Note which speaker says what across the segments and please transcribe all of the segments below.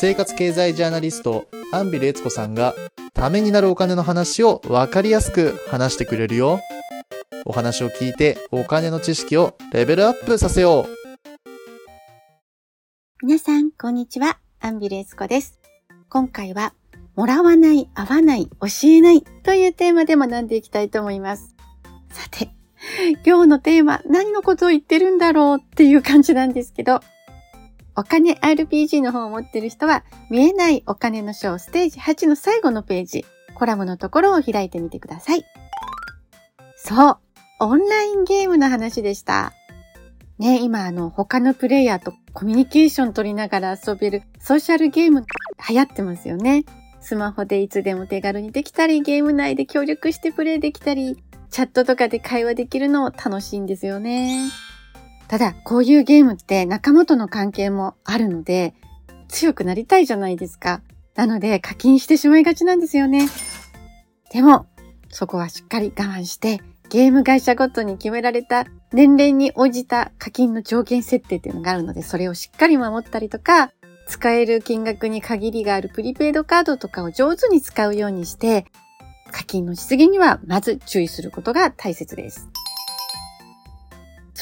Speaker 1: 生活経済ジャーナリスト、アンビルエツコさんが、ためになるお金の話をわかりやすく話してくれるよ。お話を聞いて、お金の知識をレベルアップさせよう。
Speaker 2: 皆さん、こんにちは。アンビルエツコです。今回は、もらわない、合わない、教えないというテーマで学んでいきたいと思います。さて、今日のテーマ、何のことを言ってるんだろうっていう感じなんですけど、お金 RPG の本を持ってる人は、見えないお金の章ステージ8の最後のページ、コラムのところを開いてみてください。そう、オンラインゲームの話でした。ね、今あの、他のプレイヤーとコミュニケーション取りながら遊べるソーシャルゲーム流行ってますよね。スマホでいつでも手軽にできたり、ゲーム内で協力してプレイできたり、チャットとかで会話できるの楽しいんですよね。ただ、こういうゲームって仲間との関係もあるので、強くなりたいじゃないですか。なので課金してしまいがちなんですよね。でも、そこはしっかり我慢して、ゲーム会社ごとに決められた年齢に応じた課金の上限設定っていうのがあるので、それをしっかり守ったりとか、使える金額に限りがあるプリペイドカードとかを上手に使うようにして、課金のしすぎにはまず注意することが大切です。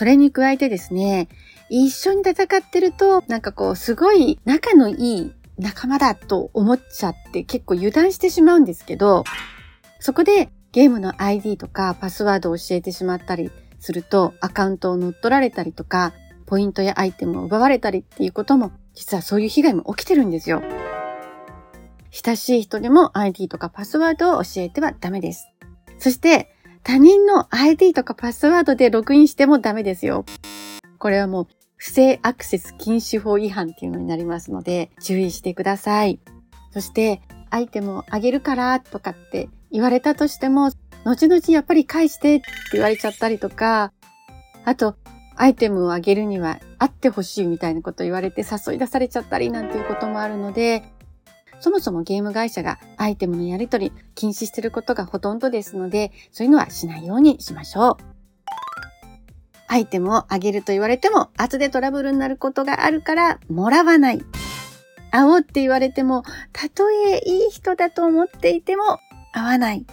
Speaker 2: それに加えてですね、一緒に戦ってると、なんかこう、すごい仲のいい仲間だと思っちゃって結構油断してしまうんですけど、そこでゲームの ID とかパスワードを教えてしまったりすると、アカウントを乗っ取られたりとか、ポイントやアイテムを奪われたりっていうことも、実はそういう被害も起きてるんですよ。親しい人でも ID とかパスワードを教えてはダメです。そして、他人の ID とかパスワードでログインしてもダメですよ。これはもう、不正アクセス禁止法違反っていうのになりますので、注意してください。そして、アイテムをあげるからとかって言われたとしても、後々やっぱり返してって言われちゃったりとか、あと、アイテムをあげるにはあってほしいみたいなこと言われて誘い出されちゃったりなんていうこともあるので、そもそもゲーム会社がアイテムのやり取り禁止してることがほとんどですので、そういうのはしないようにしましょう。アイテムをあげると言われても、後でトラブルになることがあるから、もらわない。会おうって言われても、たとえいい人だと思っていても、会わない。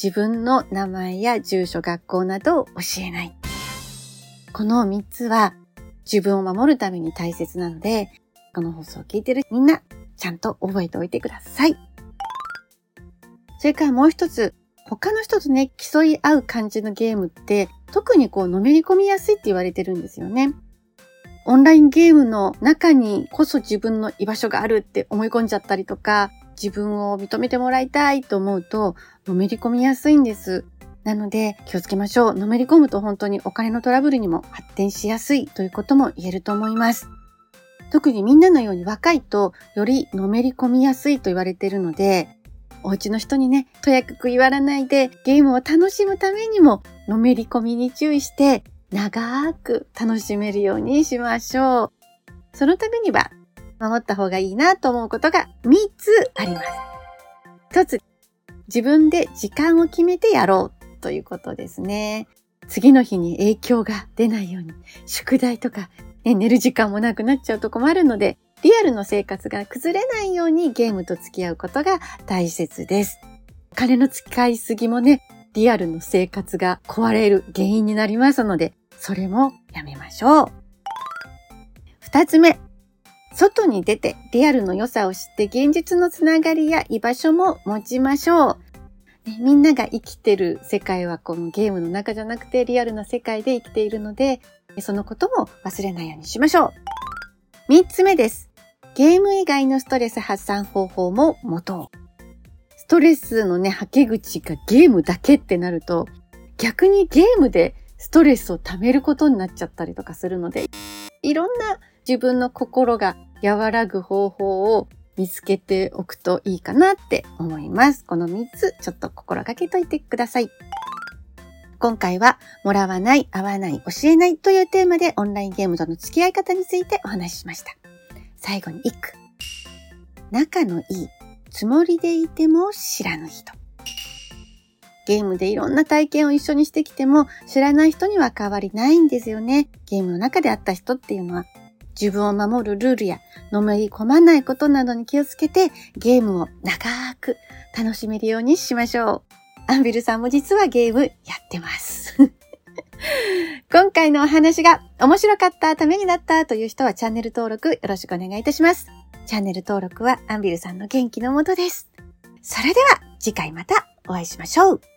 Speaker 2: 自分の名前や住所、学校などを教えない。この3つは、自分を守るために大切なので、この放送を聞いてるみんな、ちゃんと覚えておいてください。それからもう一つ、他の人とね、競い合う感じのゲームって、特にこう、のめり込みやすいって言われてるんですよね。オンラインゲームの中にこそ自分の居場所があるって思い込んじゃったりとか、自分を認めてもらいたいと思うと、のめり込みやすいんです。なので、気をつけましょう。のめり込むと本当にお金のトラブルにも発展しやすいということも言えると思います。特にみんなのように若いと、よりのめり込みやすいと言われているので、お家の人にね、とやかく言われないで、ゲームを楽しむためにも、のめり込みに注意して、長く楽しめるようにしましょう。そのためには、守った方がいいなと思うことが3つあります。1つ、自分で時間を決めてやろうということですね。次の日に影響が出ないように、宿題とか、ね、寝る時間もなくなっちゃうとこもあるので、リアルの生活が崩れないようにゲームと付き合うことが大切です。金の使いすぎもね、リアルの生活が壊れる原因になりますので、それもやめましょう。二つ目、外に出てリアルの良さを知って現実のつながりや居場所も持ちましょう。ねみんなが生きてる世界はこのゲームの中じゃなくてリアルな世界で生きているので、そのことも忘れないようにしましょう。三つ目です。ゲーム以外のストレス発散方法も持とう。ストレスのね、はけ口がゲームだけってなると、逆にゲームでストレスを溜めることになっちゃったりとかするので、いろんな自分の心が和らぐ方法を見つけておくといいかなって思います。この3つちょっと心がけといてください。今回は、もらわない、合わない、教えないというテーマでオンラインゲームとの付き合い方についてお話ししました。最後に一句。仲のいい、つもりでいても知らぬ人。ゲームでいろんな体験を一緒にしてきても知らない人には変わりないんですよね。ゲームの中で会った人っていうのは自分を守るルールや、のめり込まないことなどに気をつけて、ゲームを長く楽しめるようにしましょう。アンビルさんも実はゲームやってます。今回のお話が面白かった、ためになったという人はチャンネル登録よろしくお願いいたします。チャンネル登録はアンビルさんの元気のもとです。それでは次回またお会いしましょう。